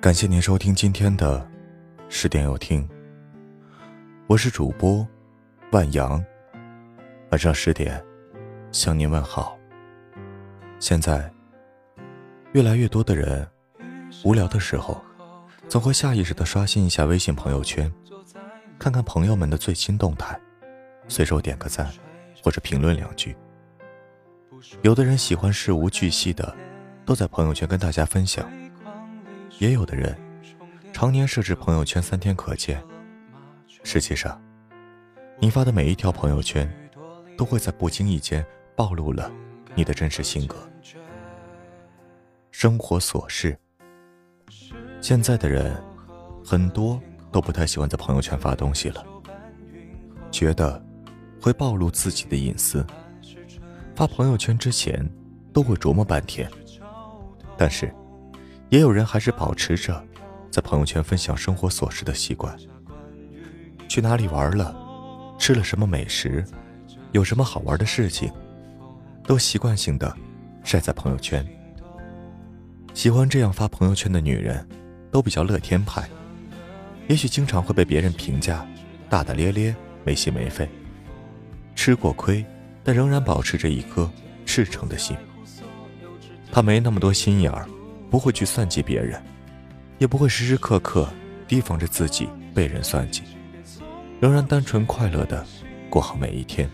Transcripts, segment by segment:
感谢您收听今天的十点有听。我是主播万阳，晚上十点向您问好。现在，越来越多的人无聊的时候，总会下意识的刷新一下微信朋友圈，看看朋友们的最新动态，随手点个赞或者评论两句。有的人喜欢事无巨细的都在朋友圈跟大家分享。也有的人，常年设置朋友圈三天可见。实际上，你发的每一条朋友圈，都会在不经意间暴露了你的真实性格。生活琐事，现在的人很多都不太喜欢在朋友圈发东西了，觉得会暴露自己的隐私。发朋友圈之前，都会琢磨半天，但是。也有人还是保持着在朋友圈分享生活琐事的习惯。去哪里玩了，吃了什么美食，有什么好玩的事情，都习惯性的晒在朋友圈。喜欢这样发朋友圈的女人，都比较乐天派，也许经常会被别人评价大大咧咧、没心没肺。吃过亏，但仍然保持着一颗赤诚的心。她没那么多心眼儿。不会去算计别人，也不会时时刻刻提防着自己被人算计，仍然单纯快乐的过好每一天。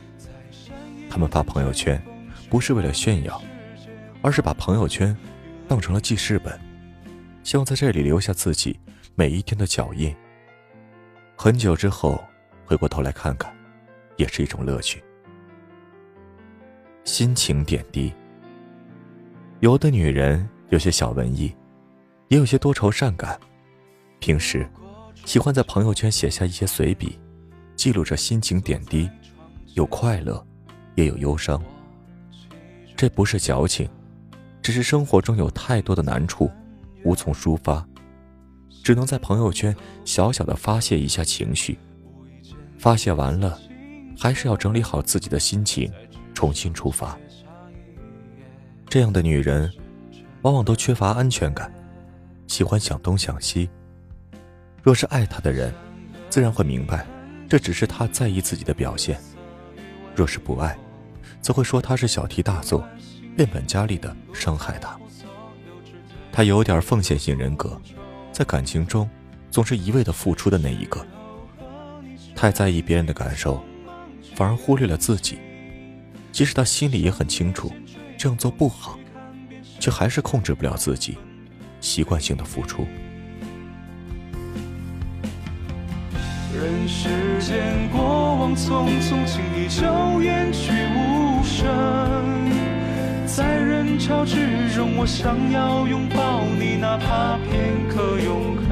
他们发朋友圈，不是为了炫耀，而是把朋友圈当成了记事本，希望在这里留下自己每一天的脚印。很久之后回过头来看看，也是一种乐趣。心情点滴，有的女人。有些小文艺，也有些多愁善感。平时喜欢在朋友圈写下一些随笔，记录着心情点滴，有快乐，也有忧伤。这不是矫情，只是生活中有太多的难处，无从抒发，只能在朋友圈小小的发泄一下情绪。发泄完了，还是要整理好自己的心情，重新出发。这样的女人。往往都缺乏安全感，喜欢想东想西。若是爱他的人，自然会明白，这只是他在意自己的表现；若是不爱，则会说他是小题大做，变本加厉的伤害他。他有点奉献型人格，在感情中总是一味的付出的那一个。太在意别人的感受，反而忽略了自己。即使他心里也很清楚，这样做不好。却还是控制不了自己，习惯性的付出。人世间过往匆匆，轻易就烟去无声。在人潮之中，我想要拥抱你，哪怕片刻永恒。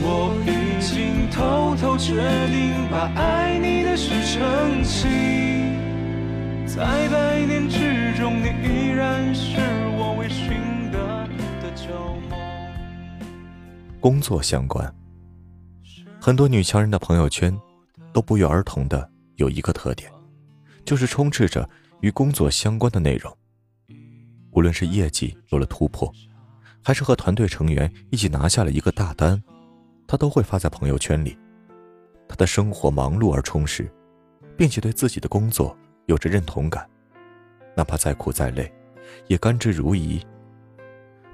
我已经偷偷决定，把爱你的事澄清。在百年之中，你依然是我唯寻的的旧梦。工作相关，很多女强人的朋友圈都不约而同的有一个特点，就是充斥着与工作相关的内容。无论是业绩有了突破，还是和团队成员一起拿下了一个大单，她都会发在朋友圈里。她的生活忙碌而充实，并且对自己的工作。有着认同感，哪怕再苦再累，也甘之如饴。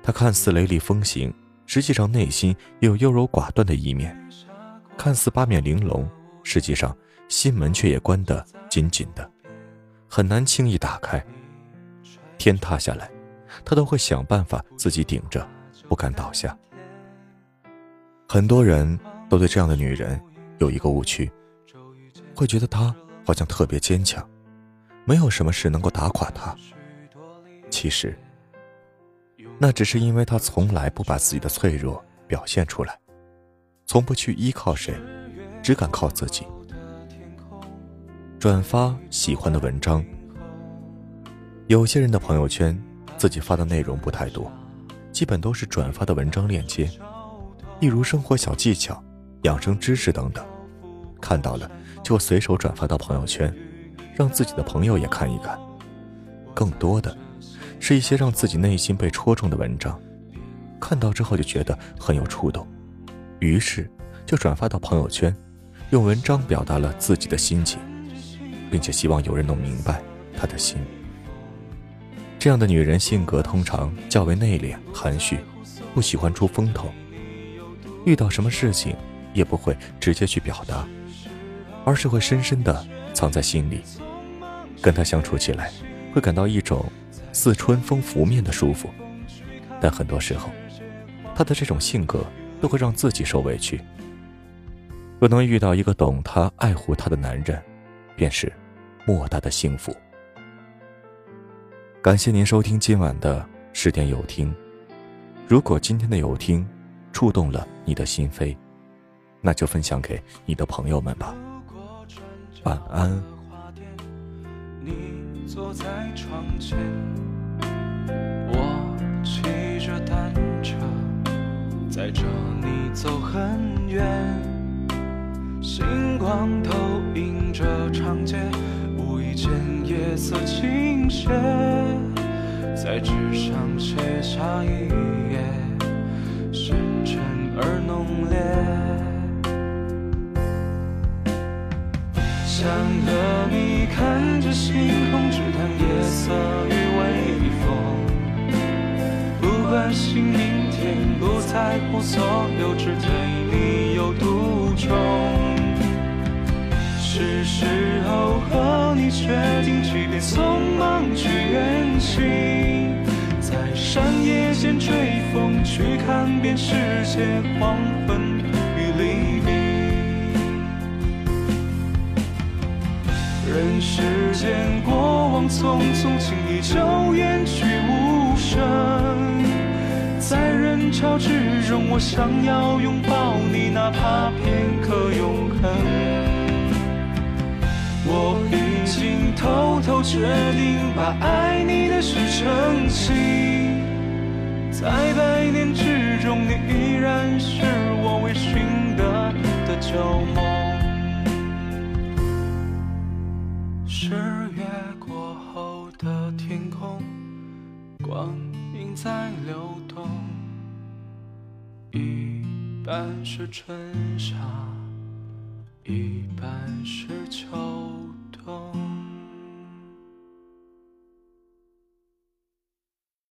他看似雷厉风行，实际上内心也有优柔寡断的一面；看似八面玲珑，实际上心门却也关得紧紧的，很难轻易打开。天塌下来，他都会想办法自己顶着，不敢倒下。很多人都对这样的女人有一个误区，会觉得她好像特别坚强。没有什么事能够打垮他。其实，那只是因为他从来不把自己的脆弱表现出来，从不去依靠谁，只敢靠自己。转发喜欢的文章，有些人的朋友圈自己发的内容不太多，基本都是转发的文章链接，例如生活小技巧、养生知识等等，看到了就随手转发到朋友圈。让自己的朋友也看一看，更多的是一些让自己内心被戳中的文章，看到之后就觉得很有触动，于是就转发到朋友圈，用文章表达了自己的心情，并且希望有人能明白他的心。这样的女人性格通常较为内敛含蓄，不喜欢出风头，遇到什么事情也不会直接去表达，而是会深深的藏在心里。跟她相处起来，会感到一种似春风拂面的舒服，但很多时候，她的这种性格都会让自己受委屈。若能遇到一个懂她、爱护她的男人，便是莫大的幸福。感谢您收听今晚的十点有听。如果今天的有听触动了你的心扉，那就分享给你的朋友们吧。晚安。你坐在窗前，我骑着单车，载着你走很远。星光投影着长街，无意间夜色倾斜，在纸上写下一想和你看着星空，只谈夜色与微风，不关心明天，不在乎所有，只对你有独钟。是时候和你决定，即便匆忙去远行，在山野间吹风，去看遍世界黄昏与黎明。人世间过往匆匆，轻易就远去无声。在人潮之中，我想要拥抱你，哪怕片刻永恒。我已经偷偷决定，把爱你的事澄清，在百年之中，你依然是我未寻得的旧梦。在流动，一半是春夏。一半是秋冬。